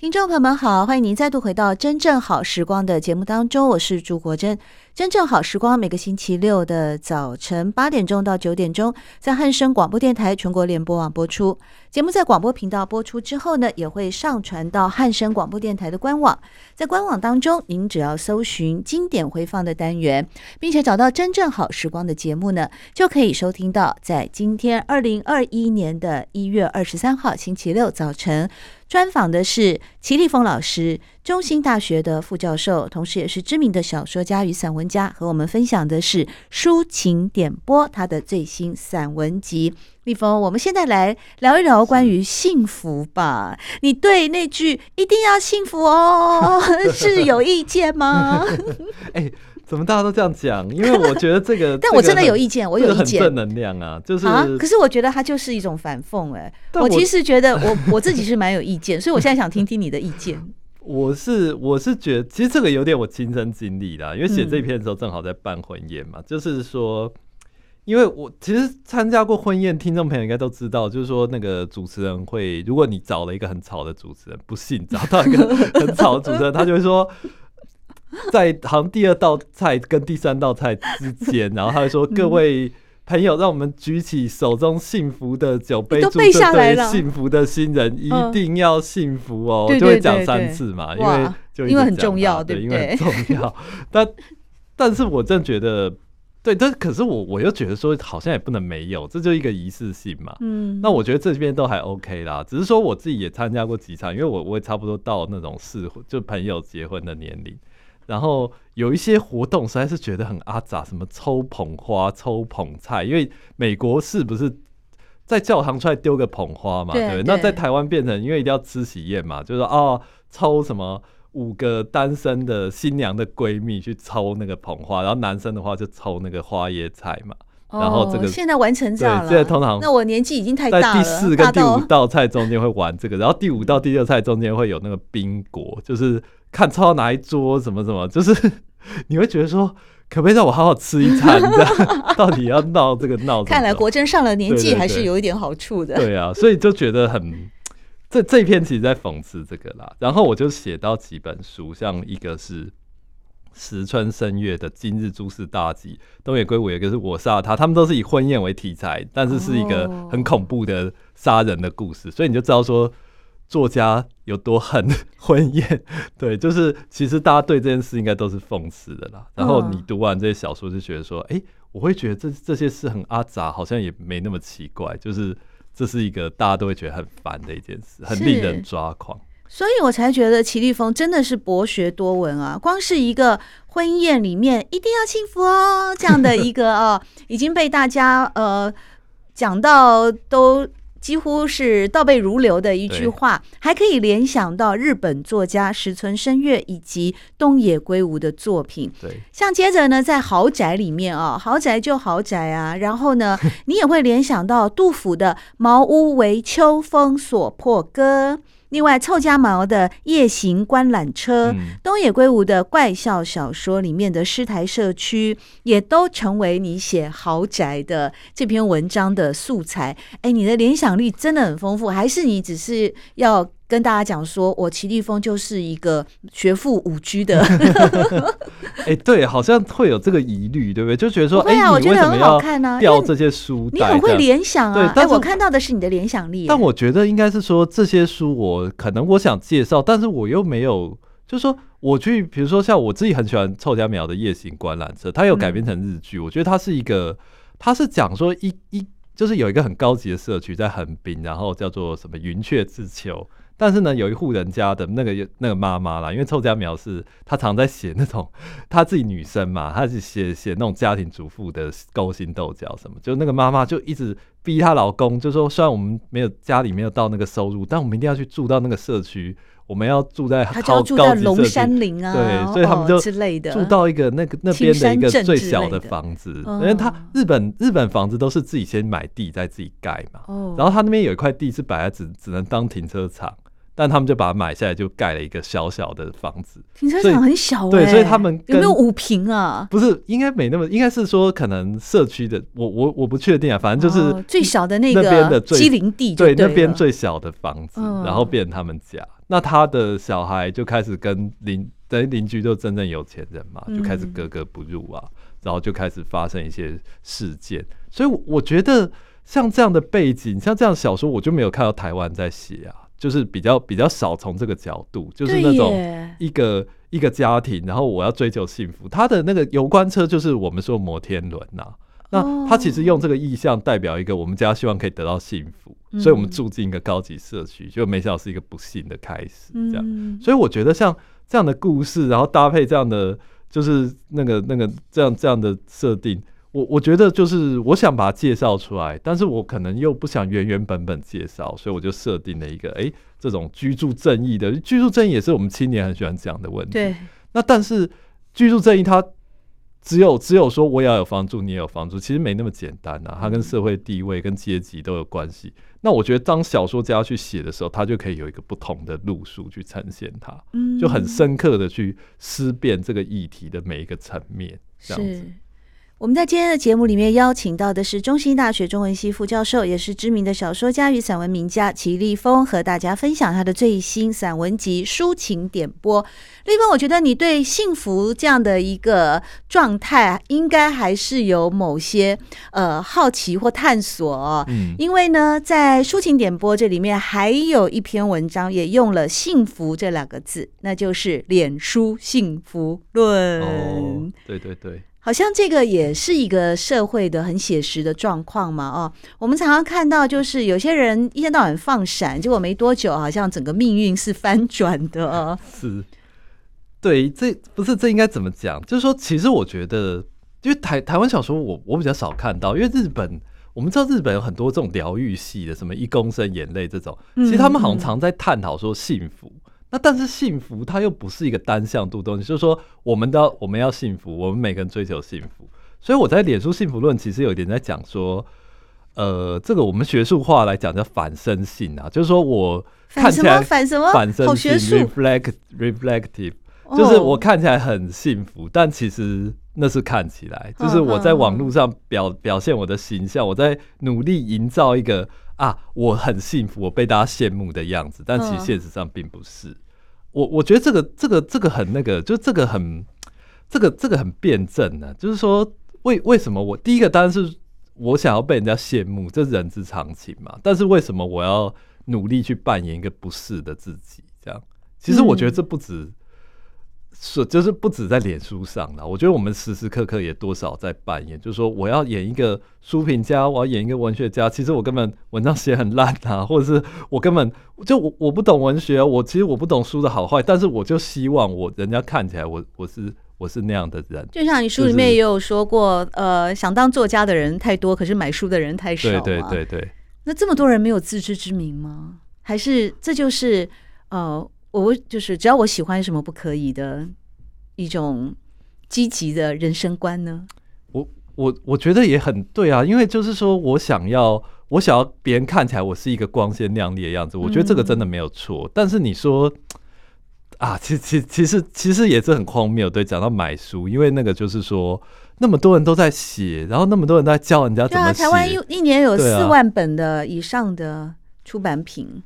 听众朋友们好，欢迎您再度回到《真正好时光》的节目当中，我是朱国珍。真正好时光每个星期六的早晨八点钟到九点钟，在汉声广播电台全国联播网播出。节目在广播频道播出之后呢，也会上传到汉声广播电台的官网。在官网当中，您只要搜寻经典回放的单元，并且找到真正好时光的节目呢，就可以收听到在今天二零二一年的一月二十三号星期六早晨。专访的是齐立峰老师，中兴大学的副教授，同时也是知名的小说家与散文家，和我们分享的是抒情点播他的最新散文集。立峰，我们现在来聊一聊关于幸福吧。你对那句“一定要幸福哦” 是有意见吗？欸 怎么大家都这样讲？因为我觉得这个，但我真的有意见，我有意见。正能量啊，就是啊。可是我觉得它就是一种反讽哎。我其实觉得我我自己是蛮有意见，所以我现在想听听你的意见。我是我是觉得，其实这个有点我亲身经历啦，因为写这篇的时候正好在办婚宴嘛。就是说，因为我其实参加过婚宴，听众朋友应该都知道，就是说那个主持人会，如果你找了一个很吵的主持人，不幸找到一个很吵的主持人，他就会说。在好像第二道菜跟第三道菜之间，然后他就说：“各位朋友，让我们举起手中幸福的酒杯，祝这对幸福的新人一定要幸福哦。”就会讲三次嘛，因为就因为很重要，对，因为很重要。但但是我真觉得，对，但可是我我又觉得说，好像也不能没有，这就一个仪式性嘛。嗯，那我觉得这边都还 OK 啦，只是说我自己也参加过几场，因为我我也差不多到那种适婚就朋友结婚的年龄。然后有一些活动实在是觉得很阿杂，什么抽捧花、抽捧菜，因为美国是不是在教堂出来丢个捧花嘛？对，对，对，那在台湾变成因为一定要吃喜宴嘛，就是说哦，抽什么五个单身的新娘的闺蜜去抽那个捧花，然后男生的话就抽那个花椰菜嘛。然后这个、哦、现在完成这样了，现在通常那我年纪已经太大了。在第四跟第五道菜中间会玩这个，然后第五道第六菜中间会有那个宾果，就是。看抽到哪一桌，什么什么，就是 你会觉得说，可不可以让我好好吃一餐？这样到底要闹这个闹？看来国珍上了年纪，还是有一点好处的。对啊，所以就觉得很这这一篇其实在讽刺这个啦。然后我就写到几本书，像一个是石村深月的《今日诸事大吉》，东野圭吾有一个是我杀他，他们都是以婚宴为题材，但是是一个很恐怖的杀人的故事，哦、所以你就知道说。作家有多恨婚宴？对，就是其实大家对这件事应该都是讽刺的啦。然后你读完这些小说，就觉得说，哎、欸，我会觉得这这些事很阿杂，好像也没那么奇怪。就是这是一个大家都会觉得很烦的一件事，很令人抓狂。所以我才觉得齐立峰真的是博学多闻啊！光是一个婚宴里面一定要幸福哦，这样的一个 哦，已经被大家呃讲到都。几乎是倒背如流的一句话，还可以联想到日本作家石村伸月以及东野圭吾的作品。对，像接着呢，在豪宅里面啊，豪宅就豪宅啊，然后呢，你也会联想到杜甫的“茅屋为秋风所破歌”。另外，臭家毛的《夜行观览车》，嗯，东野圭吾的怪笑小说里面的诗台社区，也都成为你写豪宅的这篇文章的素材。哎，你的联想力真的很丰富，还是你只是要跟大家讲说，我齐立峰就是一个学富五居的？哎，对，好像会有这个疑虑，对不对？就觉得说，哎呀、啊，我觉得很好看呢，掉这些书，你很会联想啊。对，哎，我看到的是你的联想力。但我觉得应该是说，这些书我可能我想介绍，但是我又没有，就是说我去，比如说像我自己很喜欢臭家苗的《夜行观览车》，它有改编成日剧，嗯，我觉得它是一个，它是讲说一一就是有一个很高级的社区在横滨，然后叫做什么云雀之丘。但是呢，有一户人家的那个那个妈妈啦，因为臭家苗是她常在写那种她自己女生嘛，她是写写那种家庭主妇的勾心斗角什么，就那个妈妈就一直逼她老公，就说虽然我们没有家里没有到那个收入，但我们一定要去住到那个社区，我们要住在好高级社区，龙山林啊，对，所以他们就住到一个那个那边的一个最小的房子，因为他日本日本房子都是自己先买地再自己盖嘛，然后他那边有一块地是本来只只能当停车场。但他们就把它买下来，就盖了一个小小的房子。停车场很小，欸，对，所以他们有没有五平啊？不是，应该没那么，应该是说可能社区的，我我我不确定啊，反正就是，哦，最小的那个边的机灵地对，对，那边最小的房子，嗯，然后变成他们家。那他的小孩就开始跟邻等于邻居就真正有钱人嘛，就开始格格不入啊，嗯，然后就开始发生一些事件。所以我觉得像这样的背景，像这样小说，我就没有看到台湾在写啊。就是比较比较少从这个角度，就是那种一个一个家庭，然后我要追求幸福。他的那个游观车就是我们说摩天轮呐、啊，那他其实用这个意象代表一个我们家希望可以得到幸福，所以我们住进一个高级社区，就没想到是一个不幸的开始，这样。所以我觉得像这样的故事，然后搭配这样的就是那个那个这样这样的设定。我我觉得就是我想把它介绍出来，但是我可能又不想原原本本介绍，所以我就设定了一个哎、欸，这种居住正义的居住正义也是我们青年很喜欢讲的问题。对。那但是居住正义它只有只有说我也要有房住，你也有房住，其实没那么简单啊。它跟社会地位跟阶级都有关系。那我觉得当小说家去写的时候，他就可以有一个不同的路数去呈现它，就很深刻的去思辨这个议题的每一个层面，这样子。我们在今天的节目里面邀请到的是中兴大学中文系副教授，也是知名的小说家与散文名家齐立峰，和大家分享他的最新散文集《抒情点播》。立峰，我觉得你对幸福这样的一个状态，应该还是有某些呃好奇或探索哦。嗯，因为呢，在《抒情点播》这里面还有一篇文章，也用了“幸福”这两个字，那就是《脸书幸福论》。哦，对对对。好像这个也是一个社会的很写实的状况嘛，哦，我们常常看到，就是有些人一天到晚放闪，结果没多久，好像整个命运是翻转的哦。是，对，这不是这应该怎么讲？就是说，其实我觉得，因为台台湾小说我，我我比较少看到，因为日本，我们知道日本有很多这种疗愈系的，什么一公升眼泪这种，其实他们好像常在探讨说幸福。嗯嗯那但是幸福它又不是一个单向度东西，就是说我们要我们要幸福，我们每个人追求幸福。所以我在脸书幸福论其实有一点在讲说，呃，这个我们学术化来讲叫反身性啊，就是说我看起来反什么反身性 reflect reflective，就是我看起来很幸福，但其实那是看起来，就是我在网络上表表现我的形象，我在努力营造一个。啊，我很幸福，我被大家羡慕的样子，但其实现实上并不是。我我觉得这个这个这个很那个，就这个很这个这个很辩证呢。就是说，为为什么我第一个当然是我想要被人家羡慕，这是人之常情嘛。但是为什么我要努力去扮演一个不是的自己？这样，其实我觉得这不止。是，就是不止在脸书上了。我觉得我们时时刻刻也多少在扮演，就是说我要演一个书评家，我要演一个文学家。其实我根本文章写很烂啊，或者是我根本就我我不懂文学，我其实我不懂书的好坏，但是我就希望我人家看起来我我是我是那样的人。就像你书里面也有说过，就是、呃，想当作家的人太多，可是买书的人太少。对对对对。那这么多人没有自知之明吗？还是这就是呃？我就是只要我喜欢什么不可以的一种积极的人生观呢？我我我觉得也很对啊，因为就是说我想要我想要别人看起来我是一个光鲜亮丽的样子，我觉得这个真的没有错。嗯、但是你说啊，其其其实其实也是很荒谬。对，讲到买书，因为那个就是说那么多人都在写，然后那么多人都在教人家怎么写。台湾一一年有四万本的以上的出版品。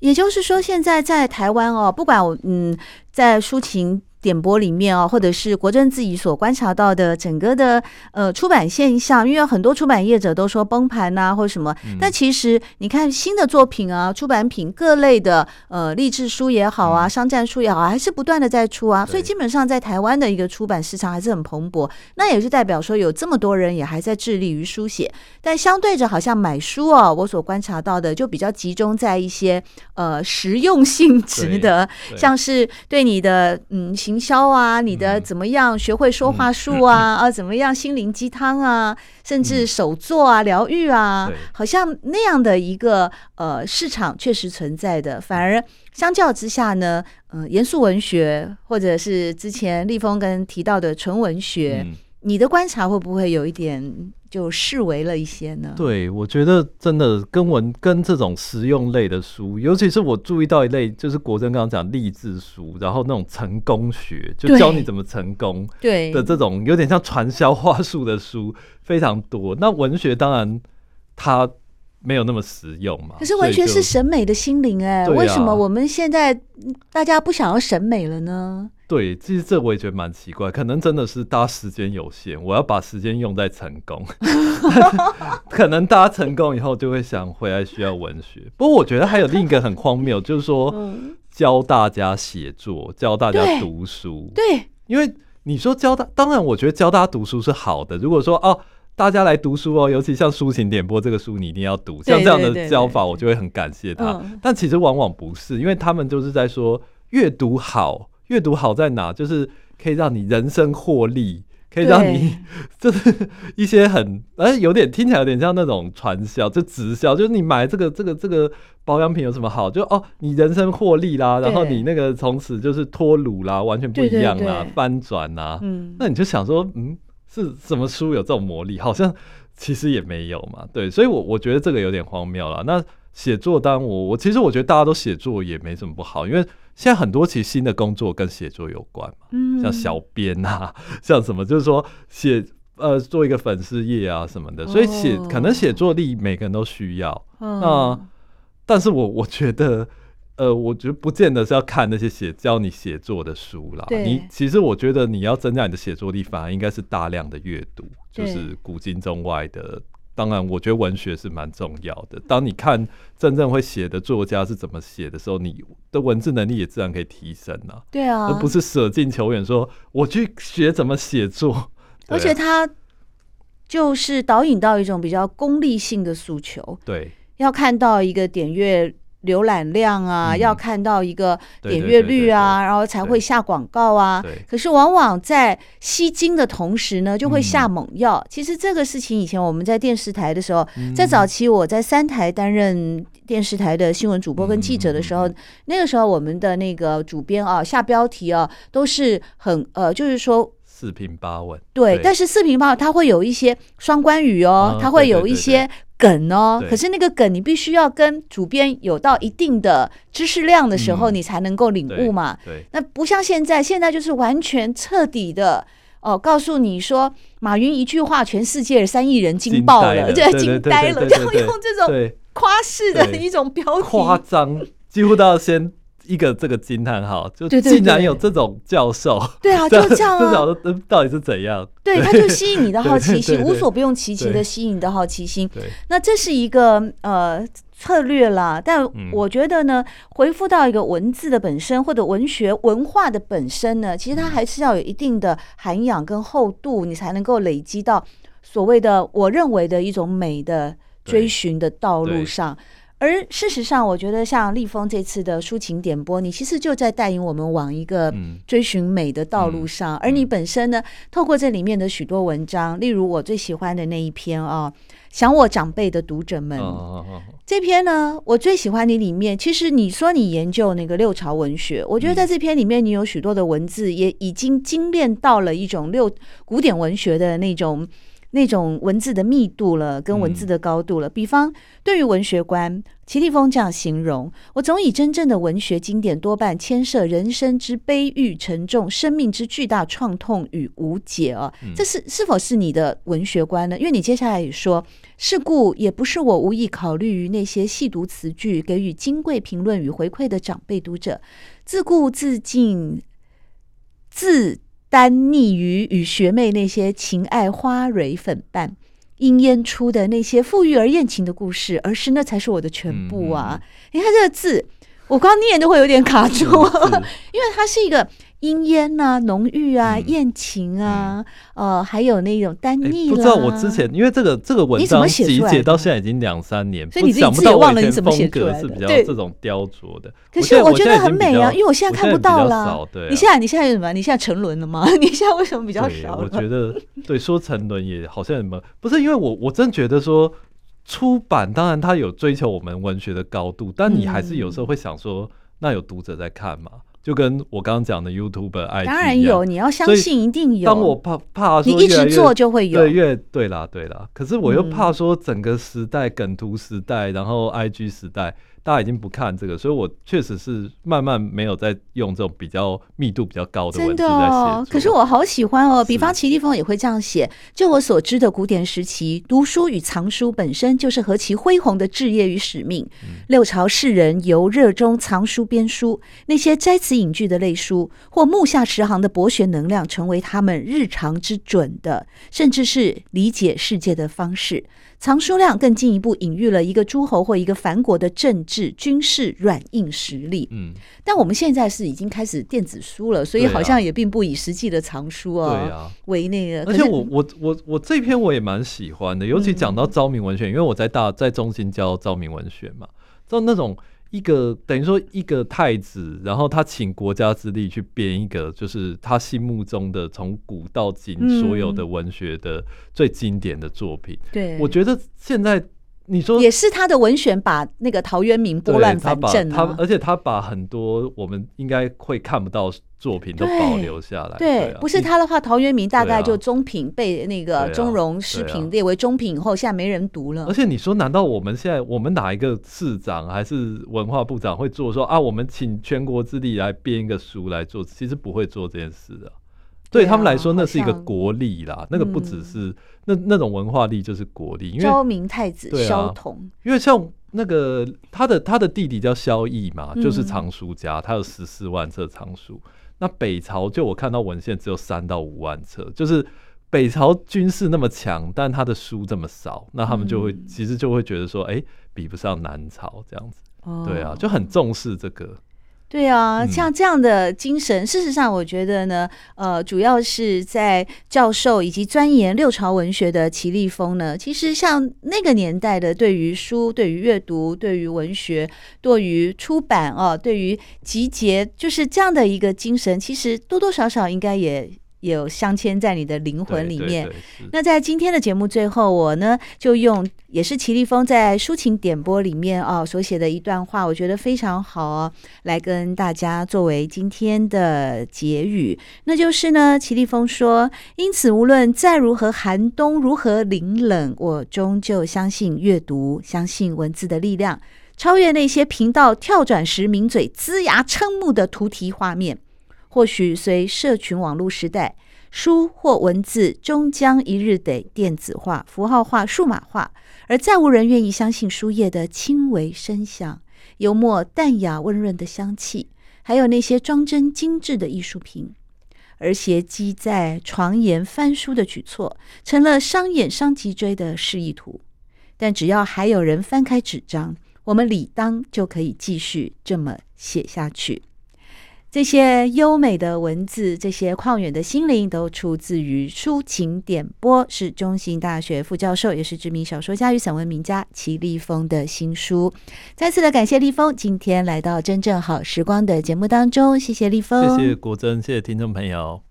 也就是说，现在在台湾哦，不管嗯，在抒情点播里面哦，或者是国珍自己所观察到的整个的呃出版现象，因为很多出版业者都说崩盘呐、啊，或什么，嗯、但其实你看新的作品啊，出版品各类的呃励志书也好啊，嗯、商战书也好，还是不断的在出啊，所以基本上在台湾的一个出版市场还是很蓬勃。那也是代表说有这么多人也还在致力于书写，但相对着好像买书哦，我所观察到的就比较集中在一些呃实用性 质的，像是对你的嗯行。营销啊，你的怎么样？学会说话术啊，嗯、啊，怎么样？心灵鸡汤啊，甚至手作啊，疗愈啊，好像那样的一个呃市场确实存在的。反而相较之下呢，嗯、呃，严肃文学或者是之前立峰跟提到的纯文学，你的观察会不会有一点就视为了一些呢？对，我觉得真的跟文跟这种实用类的书，尤其是我注意到一类，就是国珍刚刚讲励志书，然后那种成功学，就教你怎么成功，对的这种有点像传销话术的书非常多。那文学当然它。没有那么实用嘛？可是完全是审美的心灵哎、欸，为什么我们现在大家不想要审美了呢？对，其实这我也觉得蛮奇怪，可能真的是大家时间有限，我要把时间用在成功，可能大家成功以后就会想回来需要文学。不过我觉得还有另一个很荒谬，就是说教大家写作，教大家读书。对，对因为你说教大，当然我觉得教大家读书是好的。如果说哦。大家来读书哦，尤其像抒情点播这个书，你一定要读。像这样的教法，我就会很感谢他。但其实往往不是，因为他们就是在说阅读好，阅读好在哪？就是可以让你人生获利，可以让你 就是一些很哎、欸，有点听起来有点像那种传销，就直销，就是你买这个这个这个保养品有什么好？就哦，你人生获利啦，然后你那个从此就是脱鲁啦，完全不一样啦，翻转啦。嗯，那你就想说，嗯。是什么书有这种魔力？好像其实也没有嘛。对，所以我，我我觉得这个有点荒谬了。那写作，当我我其实我觉得大家都写作也没什么不好，因为现在很多其实新的工作跟写作有关嘛。嗯，像小编啊，像什么，就是说写呃做一个粉丝页啊什么的。所以写可能写作力每个人都需要。那但是我我觉得。呃，我觉得不见得是要看那些写教你写作的书啦。你其实我觉得你要增加你的写作力，反而应该是大量的阅读，就是古今中外的。当然，我觉得文学是蛮重要的。当你看真正会写的作家是怎么写的时候，你的文字能力也自然可以提升啊。对啊，而不是舍近求远，说我去学怎么写作。而且他就是导引到一种比较功利性的诉求。对，要看到一个点阅。浏览量啊，嗯、要看到一个点阅率啊，然后才会下广告啊。可是往往在吸睛的同时呢，就会下猛药。嗯、其实这个事情以前我们在电视台的时候，嗯、在早期我在三台担任电视台的新闻主播跟记者的时候，嗯、那个时候我们的那个主编啊下标题啊都是很呃，就是说四平八稳。对，对但是四平八稳它会有一些双关语哦，它、嗯、会有一些。梗哦，可是那个梗你必须要跟主编有到一定的知识量的时候，你才能够领悟嘛。对，那不像现在，现在就是完全彻底的哦，告诉你说马云一句话，全世界三亿人惊爆了，对，惊呆了，然后用这种夸饰的一种标题，夸张，几乎都要先。一个这个惊叹号，就竟然有这种教授，对 啊，就这样啊，到底是怎样？对，他就吸引你的好奇心，无所不用其极的吸引你的好奇心。那这是一个呃策略啦，但我觉得呢，回复到一个文字的本身或者文学文化的本身呢，其实它还是要有一定的涵养跟厚度，你才能够累积到所谓的我认为的一种美的追寻的道路上。而事实上，我觉得像立峰这次的抒情点播，你其实就在带领我们往一个追寻美的道路上。嗯嗯、而你本身呢，透过这里面的许多文章，例如我最喜欢的那一篇啊，《想我长辈的读者们》哦哦哦，这篇呢，我最喜欢你里面。其实你说你研究那个六朝文学，我觉得在这篇里面，你有许多的文字也已经精炼到了一种六古典文学的那种。那种文字的密度了，跟文字的高度了。嗯、比方，对于文学观，齐立峰这样形容：我总以真正的文学经典多半牵涉人生之悲郁沉重，生命之巨大创痛与无解啊。嗯、这是是否是你的文学观呢？因为你接下来也说，是故也不是我无意考虑于那些细读词句、给予金贵评论与回馈的长辈读者，自顾自尽，自。单溺于与学妹那些情爱花蕊粉瓣，因烟出的那些富裕而艳情的故事，而是那才是我的全部啊！嗯、你看这个字，我光念都会有点卡住，因为它是一个。莺烟啊，浓郁啊，艳情啊，呃，还有那种单腻。不知道我之前，因为这个这个文章集结到现在已经两三年，所以你自己也忘了你怎么写出来的。是比较这种雕琢的。可是我觉得很美啊，因为我现在看不到了。对，你现在你现在有什么？你现在沉沦了吗？你现在为什么比较少？我觉得对，说沉沦也好像什么，不是因为我我真觉得说出版，当然它有追求我们文学的高度，但你还是有时候会想说，那有读者在看吗？就跟我刚刚讲的 YouTube、IG 当然有，你要相信一定有。当我怕怕说你一直做就会有，对，越对啦对啦。可是我又怕说整个时代、嗯、梗图时代，然后 IG 时代。大家已经不看这个，所以我确实是慢慢没有在用这种比较密度比较高的文字在写。真的哦，可是我好喜欢哦。比方齐立峰也会这样写。就我所知的古典时期，读书与藏书本身就是何其恢宏的志业与使命。嗯、六朝士人由热衷藏书编书，那些摘词引句的类书，或目下十行的博学能量，成为他们日常之准的，甚至是理解世界的方式。藏书量更进一步隐喻了一个诸侯或一个凡国的政治、军事软硬实力。嗯，但我们现在是已经开始电子书了，所以好像也并不以实际的藏书啊，对啊为那个。而且我我我我这篇我也蛮喜欢的，尤其讲到昭明文学，嗯、因为我在大在中心教昭明文学嘛，就那种。一个等于说一个太子，然后他请国家之力去编一个，就是他心目中的从古到今所有的文学的最经典的作品。嗯、对，我觉得现在。你说也是他的文选把那个陶渊明拨乱反正、啊、他，他而且他把很多我们应该会看不到作品都保留下来。对，不是他的话，陶渊明大概就中品被那个中庸诗品列为中品以后，现在没人读了。而且你说，难道我们现在我们哪一个市长还是文化部长会做说啊？我们请全国之力来编一个书来做，其实不会做这件事的。对他们来说，那是一个国力啦，那个不只是那那种文化力，就是国力。因为昭明太子萧统，因为像那个他的他的弟弟叫萧绎嘛，就是藏书家，他有十四万册藏书。那北朝就我看到文献只有三到五万册，就是北朝军事那么强，但他的书这么少，那他们就会其实就会觉得说，哎，比不上南朝这样子。对啊，就很重视这个。对啊，像这样的精神，嗯、事实上，我觉得呢，呃，主要是在教授以及钻研六朝文学的齐立峰呢，其实像那个年代的，对于书、对于阅读、对于文学、对于出版啊，对于集结，就是这样的一个精神，其实多多少少应该也。有镶嵌在你的灵魂里面。那在今天的节目最后，我呢就用也是齐立峰在抒情点播里面哦所写的一段话，我觉得非常好哦，来跟大家作为今天的结语。那就是呢，齐立峰说：“因此，无论再如何寒冬，如何凛冷，我终究相信阅读，相信文字的力量，超越那些频道跳转时抿嘴龇牙瞠目的图题画面。”或许随社群网络时代，书或文字终将一日得电子化、符号化、数码化，而再无人愿意相信书页的轻微声响、油墨淡雅温润的香气，还有那些装帧精致的艺术品。而携机在床沿翻书的举措，成了伤眼伤脊椎的示意图。但只要还有人翻开纸张，我们理当就可以继续这么写下去。这些优美的文字，这些旷远的心灵，都出自于抒情点播，是中兴大学副教授，也是知名小说家与散文名家齐立峰的新书。再次的感谢立峰今天来到真正好时光的节目当中，谢谢立峰，谢谢国珍，谢谢听众朋友。